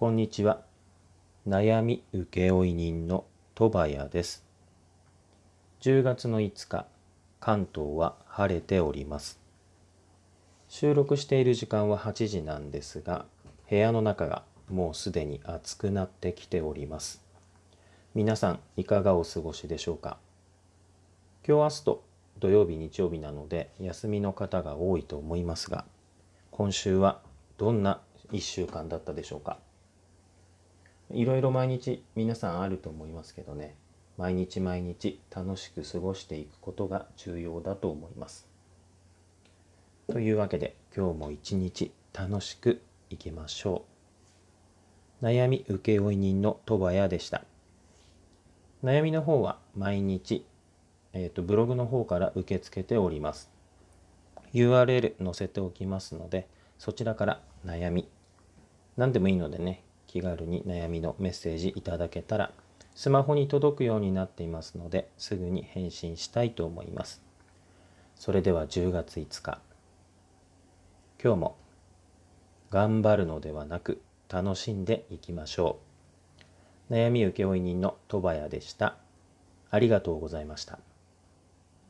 こんにちは。悩み請負人の戸谷です。10月の5日、関東は晴れております。収録している時間は8時なんですが、部屋の中がもうすでに暑くなってきております。皆さん、いかがお過ごしでしょうか？今日明日と土曜日、日曜日なので休みの方が多いと思いますが、今週はどんな1週間だったでしょうか？いろいろ毎日皆さんあると思いますけどね毎日毎日楽しく過ごしていくことが重要だと思います。というわけで今日も一日楽しくいきましょう。悩み請負人の戸谷でした。悩みの方は毎日、えーと、ブログの方から受け付けております。URL 載せておきますのでそちらから悩み何でもいいのでね気軽に悩みのメッセージいただけたらスマホに届くようになっていますのですぐに返信したいと思います。それでは10月5日。今日も頑張るのではなく楽しんでいきましょう。悩み請負人の戸谷でした。ありがとうございました。